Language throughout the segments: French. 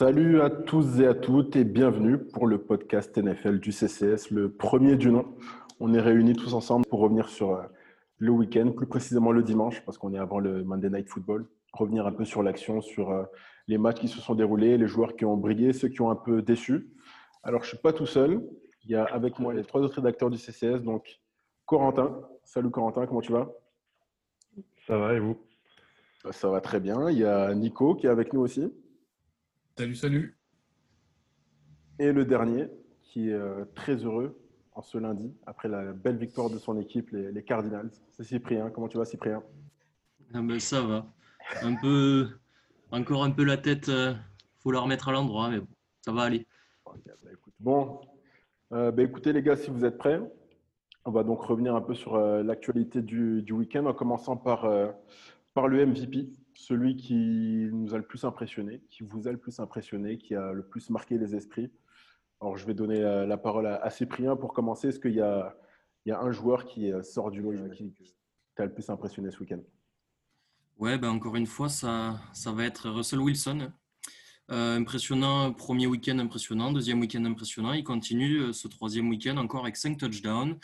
Salut à tous et à toutes et bienvenue pour le podcast NFL du CCS, le premier du nom. On est réunis tous ensemble pour revenir sur euh, le week-end, plus précisément le dimanche, parce qu'on est avant le Monday Night Football. Revenir un peu sur l'action, sur euh, les matchs qui se sont déroulés, les joueurs qui ont brillé, ceux qui ont un peu déçu. Alors, je ne suis pas tout seul. Il y a avec moi les trois autres rédacteurs du CCS, donc Corentin. Salut Corentin, comment tu vas? Ça va et vous? Ça va très bien. Il y a Nico qui est avec nous aussi. Salut, salut. Et le dernier, qui est euh, très heureux en ce lundi, après la belle victoire de son équipe, les, Cardinals. C'est Cyprien. Comment tu vas, Cyprien? Ah ben, Ça va. Un peu, encore un peu la tête, il euh, faut la remettre à l'endroit, mais bon, ça va aller. Bah, bon, euh, bah, écoutez les gars, si vous êtes prêts, on va donc revenir un peu sur l'actualité du, du week-end en commençant par, par le MVP celui qui nous a le plus impressionné, qui vous a le plus impressionné, qui a le plus marqué les esprits. Alors, je vais donner euh, la parole à Cyprien pour commencer. Est-ce qu'il y a, il y a un joueur qui euh, sort du lot qui t'a le plus impressionné ce week-end? Ouais, ben encore une fois, ça, ça va être Russell Wilson. Euh, impressionnant, premier week-end impressionnant, deuxième week-end impressionnant. Il continue ce troisième week-end encore avec 5 touchdowns,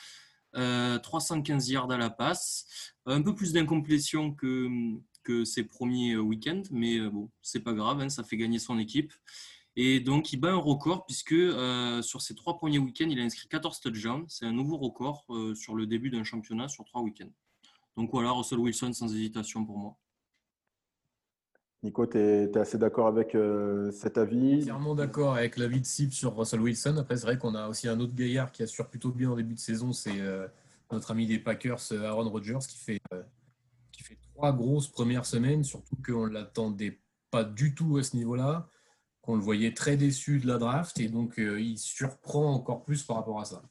315 yards à la passe, un peu plus d'incomplétion que, que ses premiers euh, week-ends, mais euh, bon, c'est pas grave, hein, ça fait gagner son équipe. Et donc, il bat un record puisque euh, sur ses trois premiers week-ends, il a inscrit 14 touchdowns. C'est un nouveau record sur le début d'un championnat sur trois week-ends. Donc voilà, Russell Wilson sans hésitation pour moi. Nico, tu es, assez d'accord avec cet avis? Clairement d'accord avec l'avis de Sip sur Russell Wilson. Après, c'est vrai qu'on a aussi un autre gaillard qui assure plutôt bien en début de saison, c'est notre ami des Packers, Aaron Rodgers, qui fait trois grosses premières semaines, surtout qu'on ne l'attendait pas du tout à ce niveau-là, qu'on le voyait très déçu de la draft, et donc euh, il surprend encore plus par rapport à ça.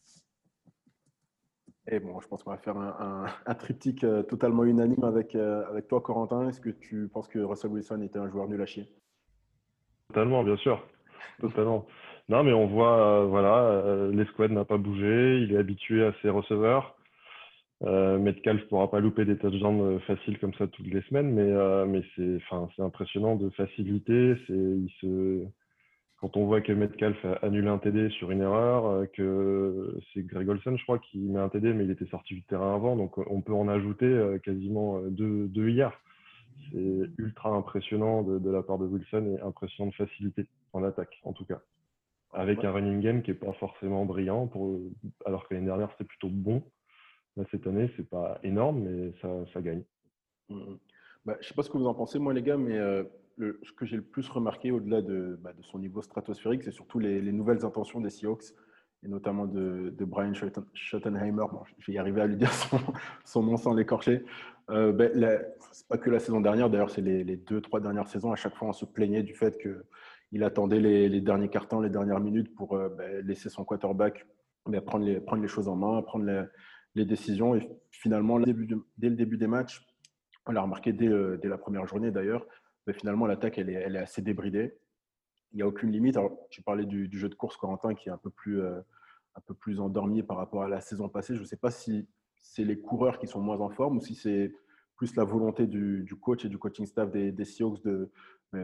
Et bon, je pense qu'on va faire un, triptyque euh, totalement unanime avec, euh, avec toi, Corentin. Est-ce que tu penses que Russell Wilson était un joueur nul à chier? Totalement, bien sûr. Totalement. Non, mais on voit, voilà, l'escouade n'a pas bougé. Il est habitué à ses receveurs. Euh, Metcalf ne pourra pas louper des touchdowns euh, faciles comme ça toutes les semaines, mais, euh, mais c'est, impressionnant de facilité. C'est, il se, quand on voit que Metcalf annule un TD sur une erreur, euh, que c'est Greg Olsen, je crois, qui met un TD, mais il était sorti du terrain avant, donc on peut en ajouter quasiment deux, deux hier. C'est ultra impressionnant de, de, la part de Wilson et impressionnant de facilité en attaque, en tout cas. Avec un running game qui n'est pas forcément brillant, pour, alors que l'année dernière c'était plutôt bon cette année, c'est pas énorme, mais ça, ça gagne. Mmh, mmh. Bah, je sais pas ce que vous en pensez, moi, les ggars, mais euh, ce que j'ai le plus remarqué au-delà de, bah, son niveau stratosphérique, c'est surtout les, les, nouvelles intentions des Seahawks, et notamment de, Brian Schottenheimer. Bon, je vais y arriver à lui dire son, nom sans l'écorcher. Euh, bah, c'est pas que la saison dernière, d'ailleurs, c'est les, deux, trois dernières saisons. À chaque fois, on se plaignait du fait qu'il attendait les, les, derniers cartons, les dernières minutes pour euh, laisser son quarterback prendre, les, prendre les choses en main, prendre les les décisions. Et finalement, dès le début des matchs, on l'a remarqué dès, la première journée d'ailleurs, mais finalement, l'attaque, elle est, assez débridée. Il n'y a aucune limite. Alors, tu parlais du, jeu de course, Corentin, qui est un peu, plus, euh, un peu plus endormi par rapport à la saison passée. Je ne sais pas si c'est les coureurs qui sont moins en forme ou si c'est plus la volonté du, coach et du coaching staff des, des Seahawks de,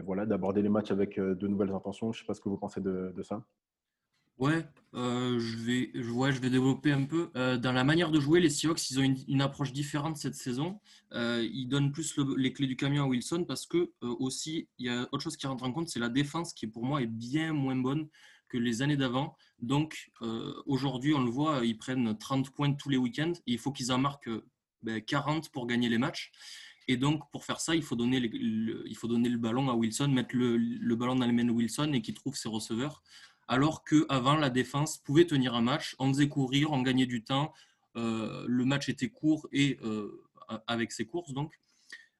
voilà, d'aborder les matchs avec euh, de nouvelles intentions. Je ne sais pas ce que vous pensez de ça. Ouais, euh, je vais, je vais développer un peu. Euh, dans la manière de jouer, les Seahawks, ils ont une, approche différente cette saison. Euh, ils donnent plus les clés du camion à Wilson parce que aussi, il y a autre chose qui rentre en compte, c'est la défense qui, pour moi, est bien moins bonne que les années d'avant. Donc, aujourd'hui, on le voit, ils prennent 30 points tous les week-ends. il faut qu'ils en marquent 40 ben, pour gagner les matchs. Et donc, pour faire ça, il faut donner, le, il faut donner le ballon à Wilson, mettre le ballon dans les mains de Wilson et qu'il trouve ses receveurs alors qu'avant, la défense pouvait tenir un match, on faisait courir, on gagnait du temps, euh, le match était court et euh, avec ses courses. Donc,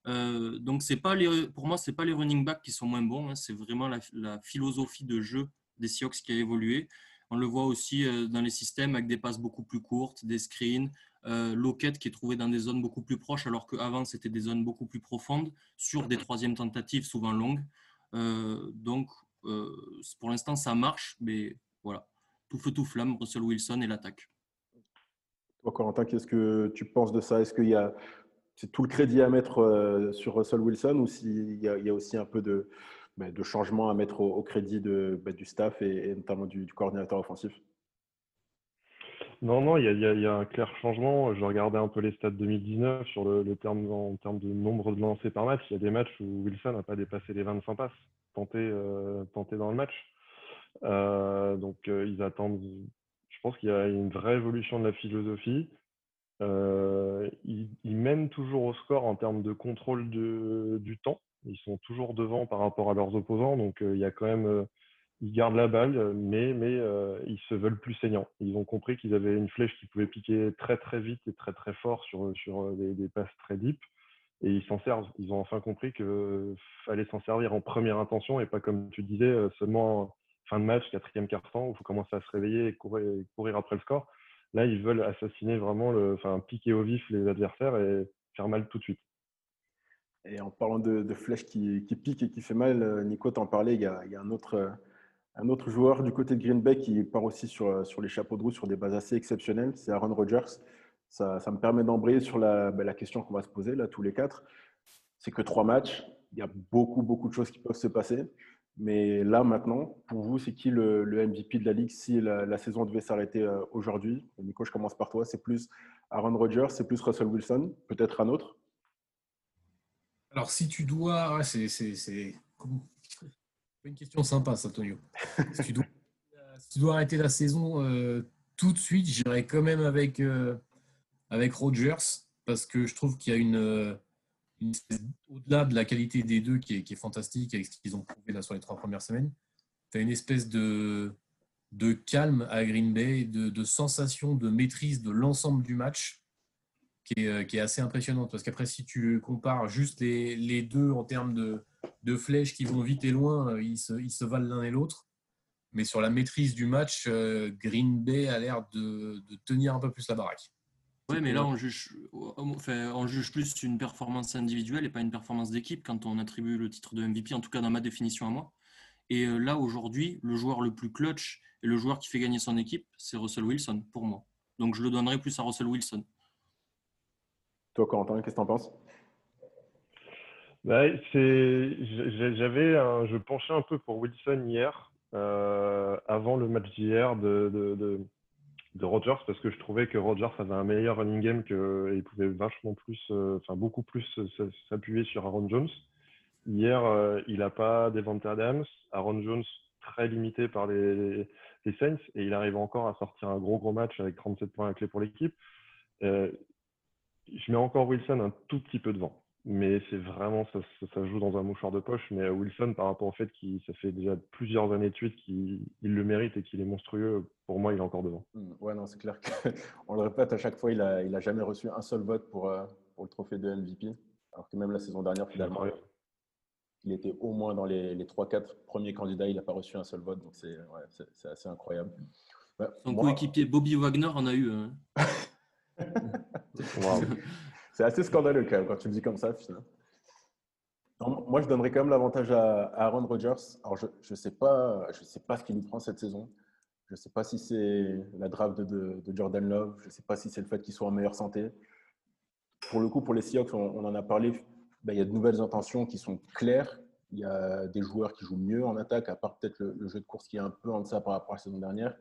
euh, donc pas les, pour moi, ce n'est pas les running backs qui sont moins bons, hein. c'est vraiment la, philosophie de jeu des Seahawks qui a évolué. On le voit aussi dans les systèmes avec des passes beaucoup plus courtes, des screens, Lockett qui est trouvé dans des zones beaucoup plus proches alors qu'avant c'était des zones beaucoup plus profondes sur des troisièmes tentatives souvent longues. donc pour l'instant, ça marche, mais voilà, tout feu, tout flamme, Russell Wilson et l'attaque. Toi, Corentin, qu'est-ce que tu penses de ça? Est-ce qu'il y a c'est tout le crédit à mettre euh, sur Russell Wilson ou s'il y, a, il y a aussi un peu de, bah, de changements à mettre au, crédit de, bah, du staff et, notamment du, coordinateur offensif? Non, non, il y, a, un clair changement. Je regardais un peu les stats 2019 sur le, terme, en termes de nombre de lancers par match. Il y a des matchs où Wilson n'a pas dépassé les 25 passes euh, dans le match. Euh, donc, euh, ils attendent. Je pense qu'il y a une vraie évolution de la philosophie. ils, mènent toujours au score en termes de contrôle du temps. Ils sont toujours devant par rapport à leurs opposants. Donc, il y a quand même ils gardent la balle, mais, ils se veulent plus saignants. Ils ont compris qu'ils avaient une flèche qui pouvait piquer très très vite et très très fort sur, sur des, des passes très deep. Et ils s'en servent. Ils ont enfin compris qu'il fallait s'en servir en première intention et pas comme tu disais, euh, seulement fin de match, quatrième quart-temps, où il faut commencer à se réveiller et courir, après le score. Là, ils veulent assassiner vraiment, enfin, piquer au vif les adversaires et faire mal tout de suite. Et en parlant de, de flèches qui, qui piquent et qui fait mal, euh, Nico t'en parlait, il y, a, il y a un autre un autre joueur du côté de Green Bay qui part aussi sur, sur les chapeaux de roue sur des bases assez exceptionnelles, c'est Aaron Rodgers. Ça, me permet d'embrayer sur la, ben, la question qu'on va se poser là, tous les quatre. C'est que trois matchs, il y a beaucoup, beaucoup de choses qui peuvent se passer. Mais là, maintenant, pour vous, c'est qui le, MVP de la Ligue si la, saison devait s'arrêter euh, aujourd'hui? Nico, je commence par toi. C'est plus Aaron Rodgers, c'est plus Russell Wilson, peut-être un autre? Alors, si tu dois. c'est une question sympa, ça, si, tu dois, arrêter la saison euh, tout de suite, j'irai quand même avec, euh, avec Rogers parce que je trouve qu'il y a une, euh, au-delà de la qualité des deux qui est, fantastique avec ce qu'ils ont prouvé là sur les trois premières semaines, tu as une espèce de, de calme à Green Bay, de, de sensation de maîtrise de l'ensemble du match qui est, qui est, assez impressionnante. Parce qu'après, si tu compares juste les, les deux en termes de, de flèches qui vont vite et loin, euh, ils se, ils se valent l'un et l'autre. Mais sur la maîtrise du match, euh, Green Bay a l'air de, de, tenir un peu plus la baraque. Oui, mais là, on juge, enfin, on juge plus une performance individuelle et pas une performance d'équipe quand on attribue le titre de MVP, en tout cas dans ma définition à moi. Et euh, là, aujourd'hui, le joueur le plus clutch et le joueur qui fait gagner son équipe, c'est Russell Wilson, pour moi. Donc, je le donnerai plus à Russell Wilson. Toi, Quentin, qu'est-ce que tu en penses? Bah, j'avais, je penchais un peu pour Wilson hier, euh, avant le match d'hier de, de, de, Rogers, parce que je trouvais que Rogers avait un meilleur running game que, et il pouvait vachement plus, euh, enfin beaucoup plus s'appuyer sur Aaron Jones. Hier, euh, il n'a pas Devante Adams, Aaron Jones très limité par les, les, Saints, et il arrive encore à sortir un gros gros match avec 37 points à clé pour l'équipe. je mets encore Wilson un tout petit peu devant mais c'est vraiment, ça, ça, joue dans un mouchoir de poche. Mais Wilson, par rapport au fait qu'il ça fait déjà plusieurs années de suite qu'il le mérite et qu'il est monstrueux, pour moi, il est encore devant. Mmh, ouais, non, c'est clair qu'on le répète à chaque fois, il n'a il a jamais reçu un seul vote pour, euh, pour le trophée de MVP. Alors que même la saison dernière, finalement, il était au moins dans les, les 3-4 premiers candidats, il n'a pas reçu un seul vote. Donc c'est ouais, assez incroyable. Son coéquipier Bobby Wagner en a eu. Hein. C'est assez scandaleux quand, tu le dis comme ça, moi, je donnerais quand même l'avantage à, Aaron Rodgers. Alors, je ne sais, pas, sais pas ce qu'il nous prend cette saison. Je ne sais pas si c'est la draft de, Jordan Love. Je ne sais pas si c'est le fait qu'il soit en meilleure santé. Pour le coup, pour les Seahawks, on, en a parlé. Ben, il y a de nouvelles intentions qui sont claires. Il y a des joueurs qui jouent mieux en attaque, à part peut-être le, jeu de course qui est un peu en deçà par rapport à la saison dernière.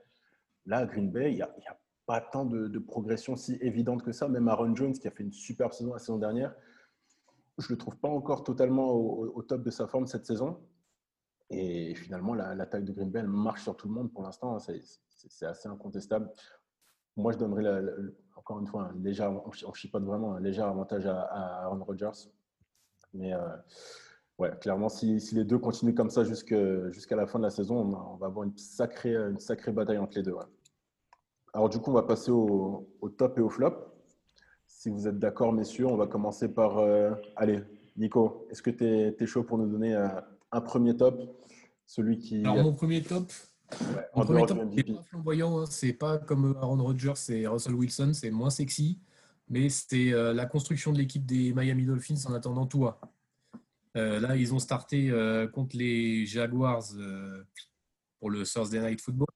Là, à Green Bay, il y a pas tant de, progression si évidente que ça. Même Aaron Jones, qui a fait une superbe saison la saison dernière, je ne le trouve pas encore totalement au, top de sa forme cette saison. Et finalement, la, taille de Green Bay marche sur tout le monde pour l'instant. C'est assez incontestable. Moi, je donnerais, encore une fois, un léger, on chipote vraiment, un léger avantage à, Aaron Rodgers. Mais euh, ouais, clairement, si, les deux continuent comme ça jusqu'à la fin de la saison, on, va avoir une sacrée bataille entre les deux. Alors du coup, on va passer au, top et au flop. Si vous êtes d'accord, messieurs, on va commencer par... Euh, allez, Nico, est-ce que tu es, chaud pour nous donner euh, un premier top? Celui qui... Alors mon premier top, mon premier top n'est pas flamboyant, hein. c'est pas comme Aaron Rodgers et Russell Wilson, c'est moins sexy, mais c'est euh, la construction de l'équipe des Miami Dolphins en attendant toi. là, ils ont starté contre les Jaguars pour le Thursday Night Football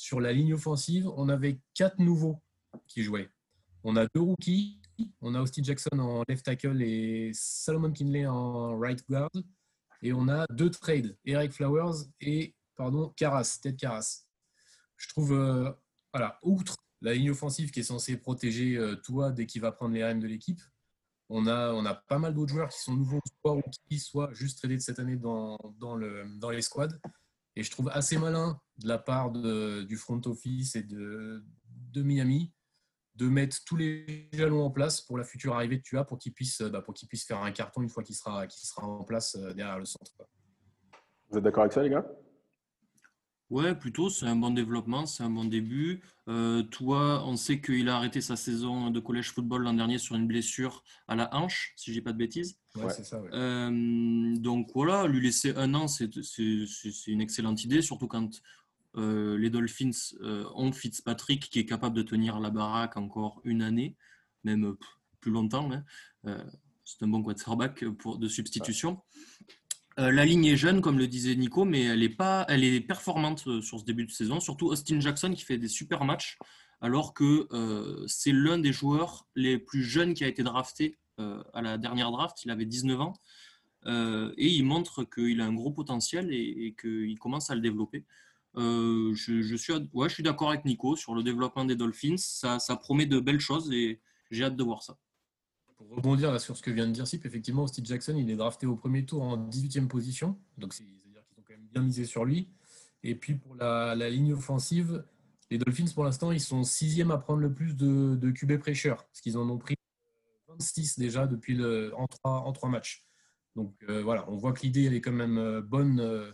sur la ligne offensive, on avait quatre nouveaux qui jouaient. On a deux rookies. On a Austin Jackson en left tackle et Solomon Kinley en right guard. Et on a deux trades, Eric Flowers et pardon, Carras, Ted Carras. Je trouve, euh, voilà, outre la ligne offensive qui est censée protéger euh, toi dès qu'il va prendre les rênes de l'équipe, on a, pas mal d'autres joueurs qui sont nouveaux, soit qui soit juste tradés de cette année dans, dans, dans les squads. Et je trouve assez malin de la part de, du front office et de, Miami de mettre tous les jalons en place pour la future arrivée de Tua pour qu'il puisse, bah, pour qu'il puisse faire un carton une fois qu'il sera, qu'il sera en place euh, derrière le centre. Vous êtes d'accord avec ça, les gars? Ouais, plutôt, c'est un bon développement, c'est un bon début. Euh, toi, on sait qu'il a arrêté sa saison de collège football l'an dernier sur une blessure à la hanche, si je dis pas de bêtises. Ouais, c'est ça. Euh, donc voilà, lui laisser un an, c'est une excellente idée, surtout quand euh, les Dolphins ont Fitzpatrick qui est capable de tenir la baraque encore une année, même plus longtemps. Hein. c'est un bon quarterback pour, de substitution. Euh, la ligne est jeune, comme le disait Nico, mais elle est, pas, elle est performante euh, sur ce début de saison. Surtout Austin Jackson qui fait des super matchs, alors que euh, c'est l'un des joueurs les plus jeunes qui a été drafté à la dernière draft. Il avait 19 ans. et il montre qu'il a un gros potentiel et, qu'il commence à le développer. je, suis, d'accord avec Nico sur le développement des Dolphins. Ça promet de belles choses et j'ai hâte de voir ça pour rebondir sur ce que vient de dire Sip, effectivement, Steve Jackson, il est drafté au premier tour en 18e position. Donc, c'est-à-dire qu'ils ont quand même bien misé sur lui. Et puis, pour la, ligne offensive, les Dolphins, pour l'instant, ils sont sixième à prendre le plus de, QB pressure, parce qu'ils en ont pris 26 déjà depuis le, en, trois, en trois matchs. Donc, euh, voilà, on voit que l'idée, elle est quand même euh, bonne euh,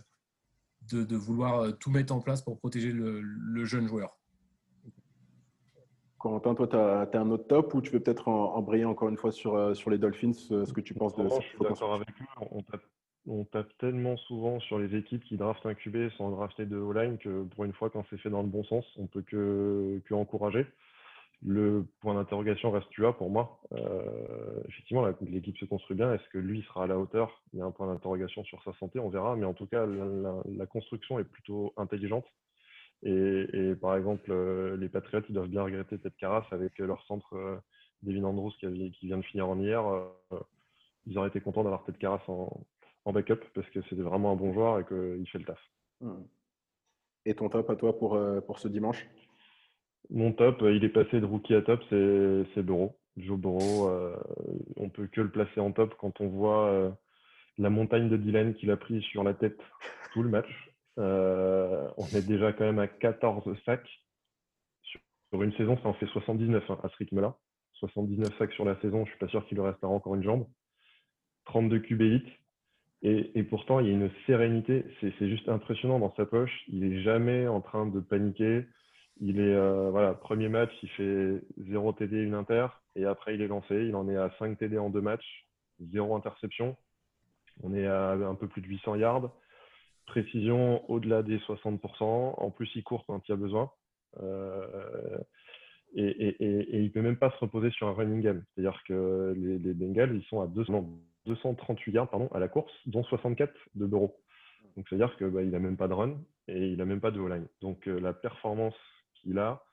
de, vouloir tout mettre en place pour protéger le jeune joueur. Corentin, toi, tu as, un autre top ou tu veux peut-être embrayer encore une fois sur, euh, sur les Dolphins, euh, ce que tu penses de Je suis d'accord avec lui. On tape, tellement souvent sur les équipes qui draftent un QB sans drafter de O-line que pour une fois, quand c'est fait dans le bon sens, on peut que, que encourager. Le point d'interrogation reste tu as pour moi. Euh, effectivement, l'équipe se construit bien. Est-ce que lui sera à la hauteur? Il y a un point d'interrogation sur sa santé, on verra. Mais en tout cas, la construction est plutôt intelligente. Et, par exemple, euh, les Patriots, ils doivent bien regretter cette carasse avec leur centre euh, Devin Andrews qui, qui, vient de finir en hier. Euh, ils auraient été contents d'avoir cette carasse en, backup parce que c'était vraiment un bon joueur et qu'il fait le taf. Hmm. Et ton top à toi pour, pour ce dimanche? Mon top, il est passé de rookie à top, c'est Bureau. Joe Burrow, on peut que le placer en top quand on voit la montagne de Dylan qu'il a pris sur la tête tout le match. Euh, on est déjà quand même à 14 sacs. Sur une saison, ça en fait 79 hein, à ce rythme-là. 79 sacs sur la saison, je suis pas sûr qu'il lui restera encore une jambe. 32 QB Et, et, pourtant, il y a une sérénité. C'est juste impressionnant dans sa poche. Il est jamais en train de paniquer. Il est, euh, premier match, il fait 0 TD, 1 inter. Et après, il est lancé. Il en est à 5 TD en deux matchs, 0 interception. On est à un peu plus de 800 yards précision au-delà des 60%. En plus, il court quand il y a besoin. Euh, et, il ne peut même pas se reposer sur un running game. C'est-à-dire que les, Bengals, ils sont à 238 yards pardon, à la course, dont 64 de bureau. Donc, c'est-à-dire qu'il bah, n'a même pas de run et il n'a même pas de O-line. Donc, euh, la performance qu'il a,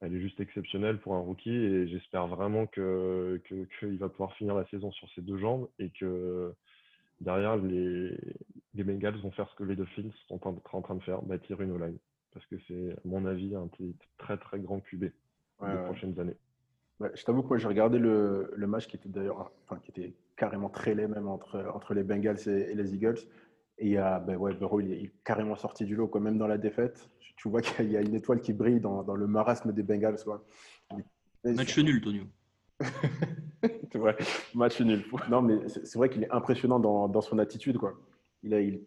elle est juste exceptionnelle pour un rookie et j'espère vraiment qu'il que, va pouvoir finir la saison sur ses deux jambes et que derrière, les, les Bengals vont faire ce que les Dolphins sont en, train de faire, bâtir une O-line. Parce que c'est, à mon avis, un très très grand QB ouais, les prochaines années. je t'avoue que moi, j'ai regardé le, le, match qui était d'ailleurs, enfin, qui était carrément très laid même entre, entre les Bengals et, les Eagles. Et il ben ouais, Burrow, il est, carrément sorti du lot, quoi. même dans la défaite. Tu vois qu'il y a une étoile qui brille dans, dans le marasme des Bengals. Quoi. Match nul, Tonio. c'est vrai, match nul. Non, mais c'est vrai qu'il est impressionnant dans, dans, son attitude. Quoi. Il il,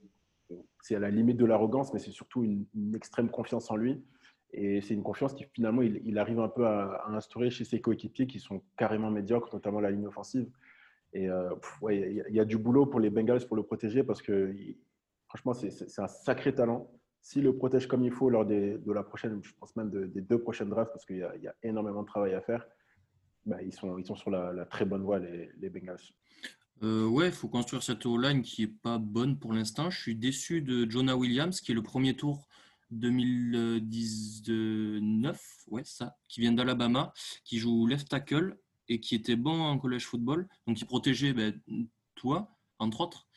c'est à la limite de l'arrogance, mais c'est surtout une, extrême confiance en lui. Et c'est une confiance qui finalement, il, il arrive un peu à, instaurer chez ses coéquipiers qui sont carrément médiocres, notamment la ligne offensive. Et euh, ouais, il y, a du boulot pour les Bengals pour le protéger parce que franchement, c'est un sacré talent. S'il le protège comme il faut lors de la prochaine, je pense même des deux prochaines drafts, parce qu'il y, y, a énormément de travail à faire, bah, ils, sont, ils sont sur la, très bonne voie, les Bengals. Euh, ouais, il faut construire cette O-line qui n'est pas bonne pour l'instant. Je suis déçu de Jonah Williams, qui est le premier tour 2019, ouais, ça, qui vient d'Alabama, qui joue left tackle et qui était bon en college football. Donc, il protégeait ben, toi. entre autres,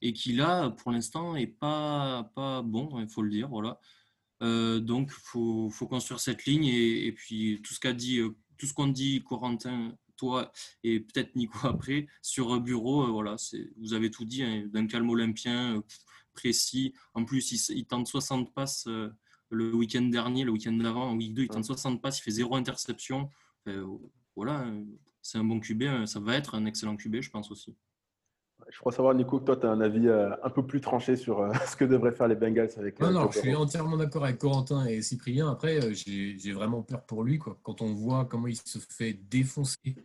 et qui là, pour l'instant, est pas, pas bon, il faut le dire. Voilà. donc, il faut, faut, construire cette ligne et, puis tout ce qu'a dit, tout ce qu'on dit, Corentin, toi et peut-être Nico après, sur Bureau, voilà, vous avez tout dit, hein, d'un calme olympien précis. En plus, il, il tente 60 passes le week-end dernier, le week-end d'avant, en week 2, il tente 60 passes, il fait zéro interception. voilà, c'est un bon QB, hein. ça va être un excellent QB, je pense aussi. Je crois savoir, Nico, que toi, tu as un avis euh, un peu plus tranché sur euh, ce que devraient faire les Bengals avec. Non, euh, non, je suis entièrement d'accord avec Corentin et Cyprien. Après, j'ai vraiment peur pour lui. Quoi. Quand on voit comment il se fait défoncer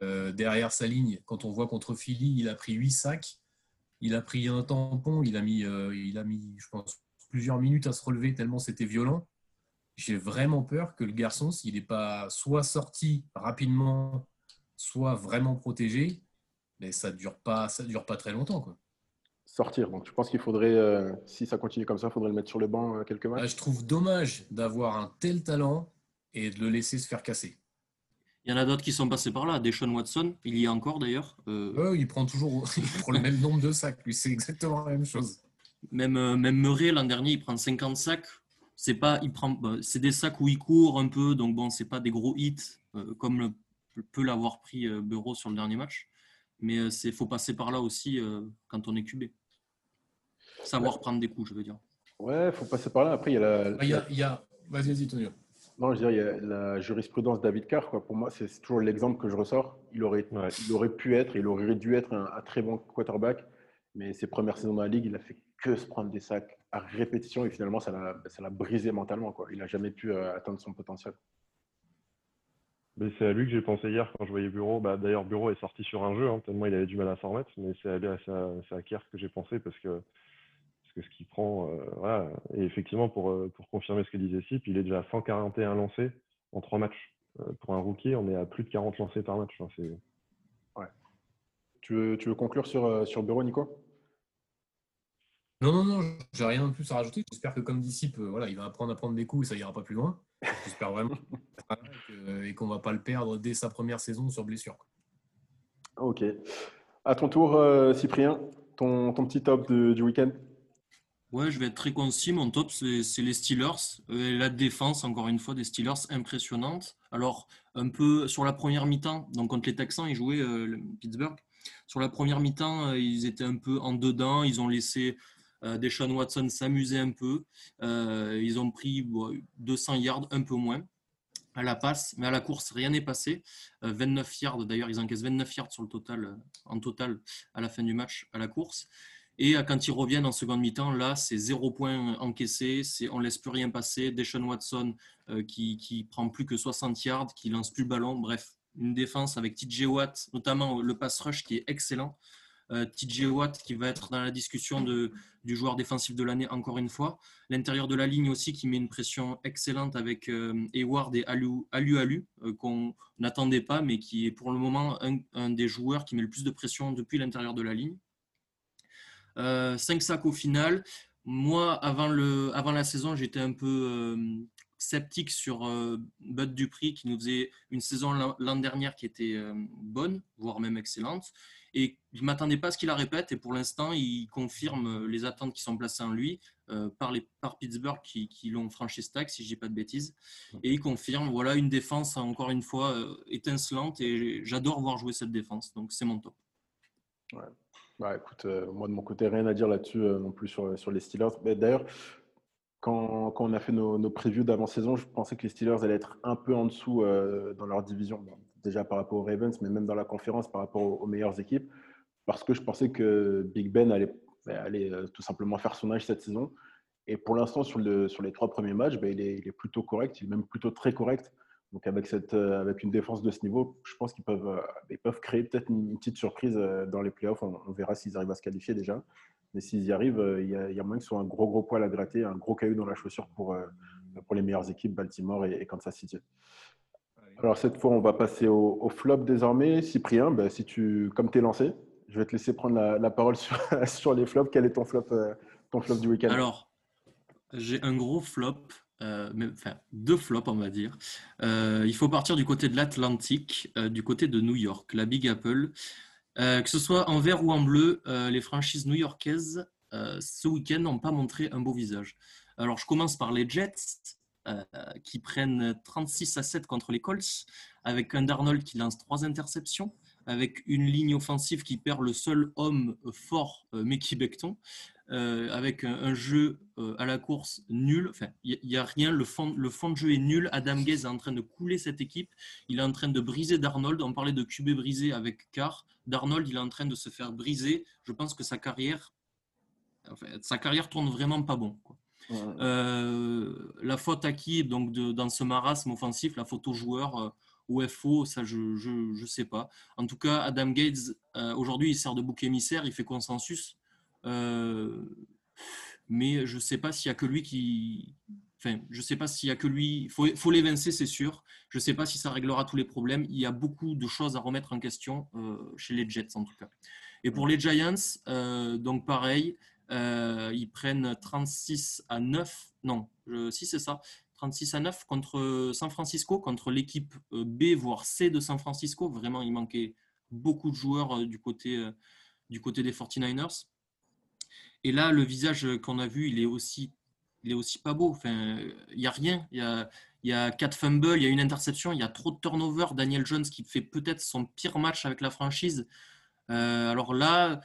derrière sa ligne, quand on voit contre Philly, il a pris 8 sacs, il a pris un tampon, il a mis, il a mis je pense, plusieurs minutes à se relever tellement c'était violent. J'ai vraiment peur que le garçon, s'il n'est pas soit sorti rapidement, soit vraiment protégé, mais ça dure pas, ça dure pas très longtemps, quoi. Sortir. Donc, je pense qu'il faudrait, euh, si ça continue comme ça, il faudrait le mettre sur le banc euh, quelques matchs? je trouve dommage d'avoir un tel talent et de le laisser se faire casser. Il y en a d'autres qui sont passés par là. Deshaun Watson, il y a encore d'ailleurs. Euh... il prend toujours il prend le même nombre de sacs. Lui, c'est exactement la même chose. Même, euh, même Murray, l'an dernier, il prend 50 sacs. C'est pas, il prend, bah, c'est des sacs où il court un peu, donc bon, c'est pas des gros hits comme peut l'avoir pris Bureau sur le dernier match. Mais il euh, faut passer par là aussi euh, quand on est QB. Savoir prendre des coups, je veux dire. Ouais, il faut passer par là. Après, il y a la. Ah, il y a, il y a... Vas-y, vas-y, Tonio. Non, je veux dire, il y a la jurisprudence David Carr. Quoi. Pour moi, c'est toujours l'exemple que je ressors. Il aurait, il aurait pu être, il aurait dû être un, très bon quarterback. Mais ses premières saisons dans la ligue, il a fait que se prendre des sacs à répétition et finalement, ça l'a brisé mentalement. Quoi. Il n'a jamais pu euh, atteindre son potentiel c'est à lui que j'ai pensé hier quand je voyais Bureau. Bah, D'ailleurs, Bureau est sorti sur un jeu, hein, tellement il avait du mal à s'en remettre, mais c'est à, à, que j'ai pensé parce que, que ce qu'il prend, euh, voilà. Et effectivement, pour, euh, pour confirmer ce que disait Sip, il est déjà à 141 lancés en trois matchs. Euh, pour un rookie, on est à plus de 40 lancés par match. Hein, ouais. Tu veux, tu veux conclure sur, sur Bureau, Nico? Non, non, non, j'ai rien de plus à rajouter. J'espère que comme disciple, voilà, il va apprendre à prendre des coups et ça ira pas plus loin. J'espère vraiment et qu'on va pas le perdre dès sa première saison sur blessure. Ok. À ton tour, euh, Cyprien, ton, ton, petit top du week-end? Ouais, je vais être très concis. Mon top, c'est les Steelers. Euh, la défense, encore une fois, des Steelers impressionnante. Alors, un peu sur la première mi-temps, donc contre les Texans, ils jouaient euh, Pittsburgh. Sur la première mi-temps, ils étaient un peu en dedans. Ils ont laissé euh, Deshaun Watson s'amusait un peu. Euh, ils ont pris 200 yards, un peu moins à la passe, mais à la course, rien n'est passé. 29 euh, yards, d'ailleurs, ils encaissent 29 yards sur le total, en total à la fin du match à la course. Et quand ils reviennent en seconde mi-temps, là, c'est zéro point encaissé, on ne laisse plus rien passer. Deshaun Watson qui, qui prend plus que 60 yards, qui lance plus le ballon. Bref, une défense avec TJ Watt, notamment le pass rush qui est excellent. Euh, TJ Watt qui va être dans la discussion de, du joueur défensif de l'année encore une fois. L'intérieur de la ligne aussi qui met une pression excellente avec euh, Hayward et Alu Alu, Alu euh, qu'on n'attendait pas mais qui est pour le moment un, des joueurs qui met le plus de pression depuis l'intérieur de la ligne. 5 sacs au final. Moi, avant, le, avant la saison, j'étais un peu sceptique sur Bud Dupri qui nous faisait une saison l'an dernière qui était bonne, voire même excellente. Et je ne m'attendais pas à ce qu'il la répète. Et pour l'instant, il confirme euh, les attentes qui sont placées en lui euh, par, les, par Pittsburgh qui, qui l'ont franchi stack, si je ne dis pas de bêtises. Et il confirme voilà, une défense, encore une fois, euh, étincelante. Et j'adore voir jouer cette défense. Donc, c'est mon top. Ouais. Bah, écoute, moi de mon côté, rien à dire là-dessus non plus sur, sur les Steelers. D'ailleurs, quand, quand, on a fait nos, nos previews d'avant-saison, je pensais que les Steelers allaient être un peu en dessous dans leur division déjà par rapport aux Ravens, mais même dans la conférence par rapport aux, meilleures équipes, parce que je pensais que Big Ben allait, ben, allait euh, tout simplement faire son âge cette saison. Et pour l'instant, sur, le, sur les trois premiers matchs, ben, il, est, il, est, plutôt correct, il est même plutôt très correct. Donc avec, cette, euh, avec une défense de ce niveau, je pense qu'ils peuvent, euh, ils peuvent créer peut-être une, petite surprise dans les playoffs. On, on verra s'ils arrivent à se qualifier déjà. Mais s'ils y arrivent, il y, a, il y a moyen que ce soit un gros gros poil à gratter, un gros caillou dans la chaussure pour, pour les meilleures équipes, Baltimore et, et Kansas City. Alors cette fois, on va passer au, flop désormais. Cyprien, ben, si tu, comme tu es lancé, je vais te laisser prendre la, parole sur, sur, les flops. Quel est ton flop, euh, ton flop du week-end? Alors, j'ai un gros flop, euh, deux flops on va dire. Euh, il faut partir du côté de l'Atlantique, du côté de New York, la Big Apple. que ce soit en vert ou en bleu, les franchises new-yorkaises ce week-end n'ont pas montré un beau visage. Alors, je commence par les Jets, qui prennent 36 à 7 contre les Colts, avec un Darnold qui lance trois interceptions, avec une ligne offensive qui perd le seul homme fort, Mickey Beckton, euh, avec un, jeu euh, à la course nul. Enfin, il n'y a, rien. Le fond, le fond de jeu est nul. Adam Gaze est en train de couler cette équipe. Il est en train de briser Darnold. On parlait de QB brisé avec Carr. Darnold, il est en train de se faire briser. Je pense que sa carrière, sa carrière tourne vraiment pas bon. Euh, la faute à qui donc dans ce marasme offensif, la faute au joueur ou FO, ça je ne sais pas. En tout cas, Adam Gates, aujourd'hui, il sert de bouc émissaire, il fait consensus. Euh, mais je ne sais pas s'il y a que lui qui. Enfin, je sais pas s'il y a que lui. Il faut, faut l'évincer, c'est sûr. Je ne sais pas si ça réglera tous les problèmes. Il y a beaucoup de choses à remettre en question euh, chez les Jets, en tout cas. Et pour les Giants, euh, donc pareil, ils prennent 36 à 9. Non, si c'est ça. 36 à 9 contre San Francisco, contre l'équipe B, voire C de San Francisco. Vraiment, il manquait beaucoup de joueurs du, côté, du côté des 49ers. Et là, le visage qu'on a vu, il est aussi, il est aussi pas beau. Enfin, il n'y a rien. Il y a, y a quatre fumbles, il y a une interception, il y a trop de turnover. Daniel Jones qui fait peut-être son pire match avec la franchise. Euh, alors là,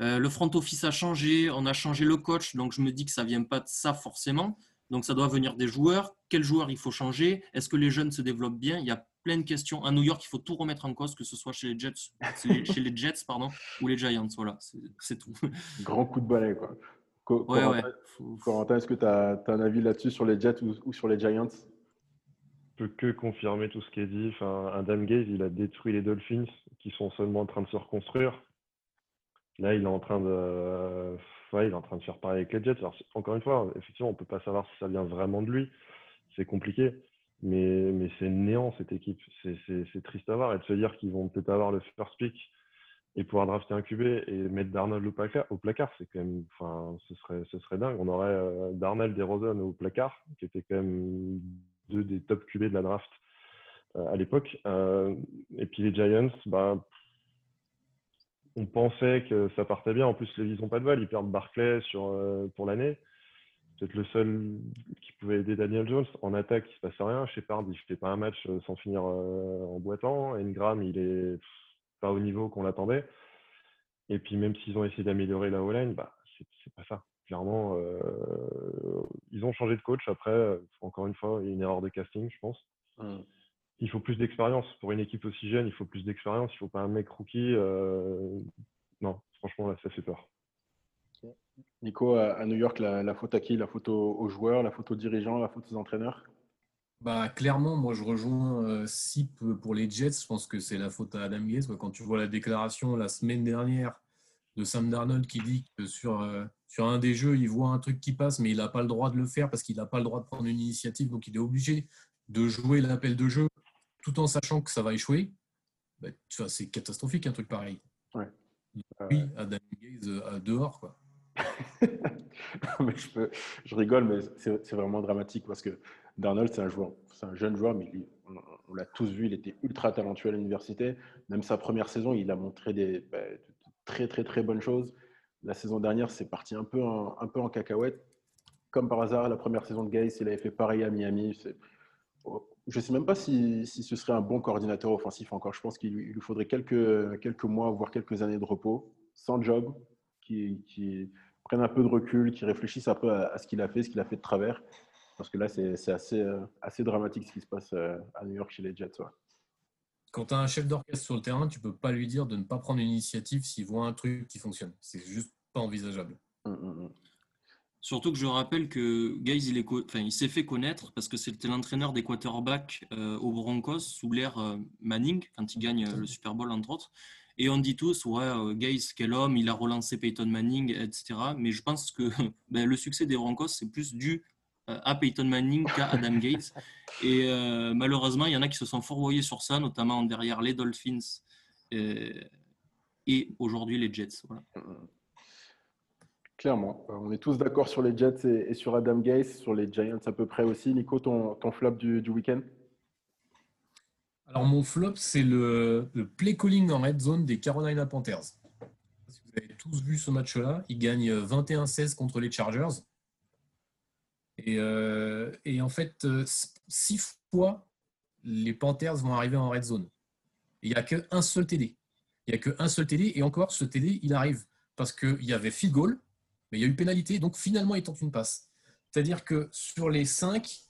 euh, le front office a changé, on a changé le coach, donc je me dis que ça vient pas de ça forcément. Donc ça doit venir des joueurs. Quels joueurs il faut changer? Est-ce que les jeunes se développent bien? Y a plein de questions. À New York, il faut tout remettre en cause, que ce soit chez les Jets, chez les Jets pardon, ou les Giants. Voilà, c'est tout. Grand coup de balai, quoi. Corentin, est-ce que tu as, un avis là-dessus sur les Jets ou, sur les Giants? Je peux que confirmer tout ce qui est dit. Enfin, Adam Gaze, il a détruit les Dolphins qui sont seulement en train de se reconstruire. Là, il est en train de, il est en train de faire pareil avec les Jets. Alors, encore une fois, effectivement, on ne peut pas savoir si ça vient vraiment de lui. C'est compliqué. Mais, mais c'est néant cette équipe. C'est triste à voir. Et de se dire qu'ils vont peut-être avoir le first pick et pouvoir drafter un QB et mettre Darnold au placard, au placard c'est quand même, enfin, ce serait, ce serait dingue. On aurait euh, Darnold au placard, qui étaient quand même deux des top QB de la draft euh, à l'époque. Euh, et puis les Giants, bah, on pensait que ça partait bien. En plus, les ils n'ont pas de balle. Ils perdent Barclay sur, pour l'année peut-être le seul qui pouvait aider Daniel Jones. En attaque, il ne se passe rien. Shepard, il ne fait pas un match euh, sans finir euh, en boitant. Engram, il est pas au niveau qu'on l'attendait. Et puis, même s'ils ont essayé d'améliorer la O-line, bah, c'est pas ça. Clairement, euh, ils ont changé de coach. Après, encore une fois, une erreur de casting, je pense. Mmh. Il faut plus d'expérience. Pour une équipe aussi jeune, il faut plus d'expérience. Il ne faut pas un mec rookie. non, franchement, là, ça fait peur. Nico, à New York, la, faute à qui? La faute aux, joueurs, la faute aux dirigeants, la faute aux entraîneurs? Bah, clairement, moi je rejoins euh, SIP pour les Jets. Je pense que c'est la faute à Adam Gaze. Quand tu vois la déclaration la semaine dernière de Sam Darnold qui dit que sur, euh, sur un des jeux, il voit un truc qui passe, mais il n'a pas le droit de le faire parce qu'il n'a pas le droit de prendre une initiative. Donc il est obligé de jouer l'appel de jeu tout en sachant que ça va échouer. Bah, c'est catastrophique un truc pareil. Oui, Adam Gaze euh, dehors. Quoi. je, rigole, mais c'est vraiment dramatique parce que Darnold, c'est un joueur, c'est un jeune joueur, mais on, l'a tous vu, il était ultra talentueux à l'université. Même sa première saison, il a montré des bah, très très très bonnes choses. La saison dernière, c'est parti un peu en, un peu en cacahuète. Comme par hasard, la première saison de Gaze, il avait fait pareil à Miami. Oh, je ne sais même pas si, si, ce serait un bon coordinateur offensif encore. Je pense qu'il lui faudrait quelques, quelques mois, voire quelques années de repos, sans job, qui prennent un peu de recul, qui réfléchissent un peu à, ce qu'il a fait, ce qu'il a fait de travers. Parce que là, c'est assez, euh, assez dramatique ce qui se passe euh, à New York chez les Jets. Quand tu as un chef d'orchestre sur le terrain, tu peux pas lui dire de ne pas prendre une initiative s'il voit un truc qui fonctionne. C'est juste pas envisageable. Hum, hum, hum. Surtout que je rappelle que Guys, il, enfin, s'est fait connaître parce que c'était l'entraîneur des quarterbacks euh, aux Broncos sous l'ère Manning, quand il gagne le Super Bowl, entre autres. Et on dit tous, ouais, euh, Gaze, quel homme, il a relancé Peyton Manning, etc. Mais je pense que ben, le succès des Broncos, c'est plus dû euh, à Peyton Manning qu'à Adam Gates. Et euh, malheureusement, il y en a qui se sont fourvoyés sur ça, notamment derrière les Dolphins et aujourd'hui les Jets. Clairement, on est tous d'accord sur les Jets et, sur Adam Gates, sur les Giants à peu près aussi. Nico, ton, ton flop du, du week-end? Alors, mon flop, c'est le, play calling en red zone des Carolina Panthers. Vous avez tous vu ce match-là. Ils gagnent 21-16 contre les Chargers. Et, euh, en fait, euh, six fois, les Panthers vont arriver en red zone. Il n'y a qu'un seul TD. Il n'y a qu'un seul TD. Et encore, ce TD, il arrive parce qu'il y avait field goal, mais il y a eu pénalité. Donc, finalement, il tente une passe. C'est-à-dire que sur les cinq,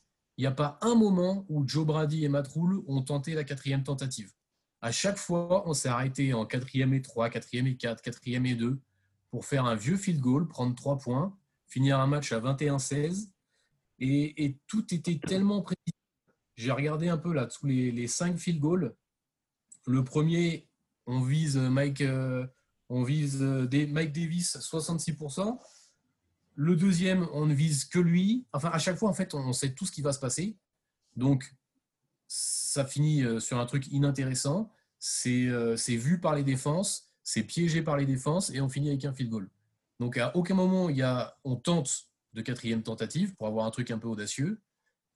il n'y a pas un moment où Joe Brady et Matt Rule ont tenté la quatrième tentative. À chaque fois, on s'est arrêté en quatrième et 3, quatrième et 4, quatrième et 2 pour faire un vieux field goal, prendre trois points, finir un match à 21-16. Et, tout était tellement précis. J'ai regardé un peu là, tous les, les cinq field goals. Le premier, on vise Mike, euh, on vise euh, Mike Davis 66%. Le deuxième, on ne vise que lui. Enfin, à chaque fois, en fait, on sait tout ce qui va se passer. Donc, ça finit euh, sur un truc inintéressant. Euh, c'est vu par les défenses, c'est piégé par les défenses et on finit avec un field goal. Donc, à aucun moment, il y a, on tente de quatrième tentative pour avoir un truc un peu audacieux.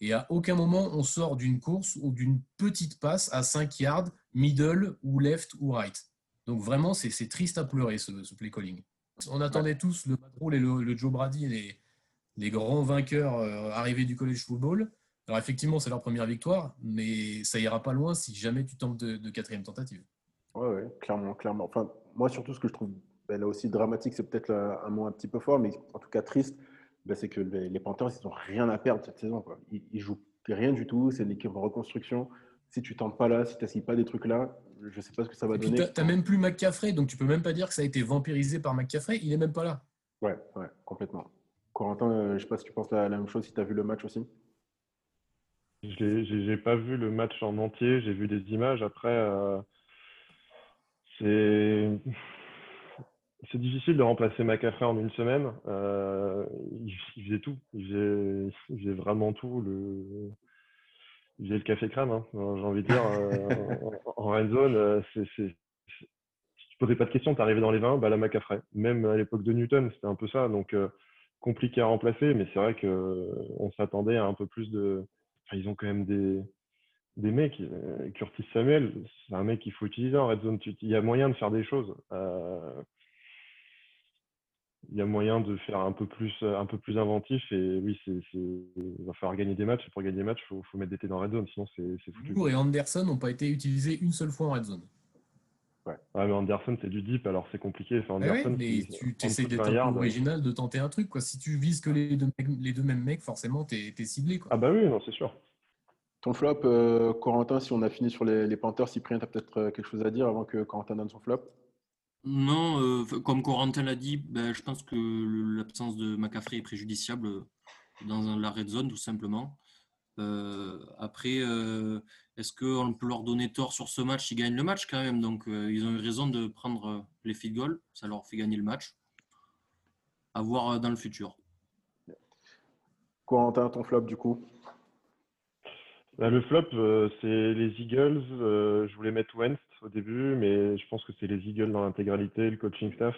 Et à aucun moment, on sort d'une course ou d'une petite passe à 5 yards, middle ou left ou right. Donc, vraiment, c'est triste à pleurer ce, ce play calling. On attendait tous le Madroul et le, Joe Brady, les, les grands vainqueurs euh, arrivés du college football. Alors effectivement, c'est leur première victoire, mais ça ira pas loin si jamais tu tentes de, quatrième tentative. Oui, ouais, clairement, clairement. Enfin, moi, surtout, ce que je trouve ben, là aussi dramatique, c'est peut-être un mot un petit peu fort, mais en tout cas triste, ben, c'est que les, Panthers, ils n'ont rien à perdre cette saison. Quoi. Ils, ils jouent rien du tout, c'est une équipe en reconstruction. Si tu tentes pas là, si tu n'essayes pas des trucs là, je ne sais pas ce que ça va donner. Tu n'as même plus McCaffrey, donc tu peux même pas dire que ça a été vampirisé par McCaffrey. Il n'est même pas là. Ouais, ouais, complètement. Corentin, euh, je ne sais pas si tu penses la, même chose, si tu as vu le match aussi. Je n'ai pas vu le match en entier, j'ai vu des images. Après, euh, c'est c'est difficile de remplacer McCaffrey en une semaine. Euh, il, faisait tout. Il faisait, il faisait, vraiment tout. Le, j'ai le café crème, hein, j'ai envie de dire. Euh, en, red zone, euh, c'est, si tu posais pas de questions, tu arrivais dans les 20, bah, la McCaffrey. Même à l'époque de Newton, c'était un peu ça. Donc, euh, compliqué à remplacer, mais c'est vrai qu'on s'attendait à un peu plus de. Enfin, ils ont quand même des, des mecs. Curtis Samuel, c'est un mec qu'il faut utiliser en red zone. Il y a moyen de faire des choses il y a moyen de faire un peu plus, euh, un peu plus inventif. Et oui, c'est, il va falloir gagner des matchs. Et pour gagner des matchs, il faut, mettre des T dans red zone, sinon c'est, foutu. Moore et Anderson n'ont pas été utilisés une seule fois en red zone. Ouais. mais Anderson, c'est du deep, alors c'est compliqué. Enfin, Anderson, mais tu essayes d'être un peu original, de tenter un truc. Quoi. Si tu vises que les deux, les deux mêmes mecs, forcément, tu es, ciblé. Quoi. Ah bah oui, non, c'est sûr. Ton flop, euh, Corentin, si on a fini sur les, les Panthers, Cyprien, tu as peut-être euh, quelque chose à dire avant que Corentin donne son flop? Non, euh, comme Corentin l'a dit, ben, je pense que l'absence de McCaffrey est préjudiciable dans la red zone, tout simplement. Euh, après, euh, est-ce qu'on peut leur donner tort sur ce match? Ils gagnent le match quand même, donc ils ont eu raison de prendre les field goals. Ça leur fait gagner le match. À voir dans le futur. Corentin, ton flop du coup bah, Le flop, c'est les Eagles. je voulais mettre Wentz au début, mais je pense que c'est les Eagles dans l'intégralité, le coaching staff.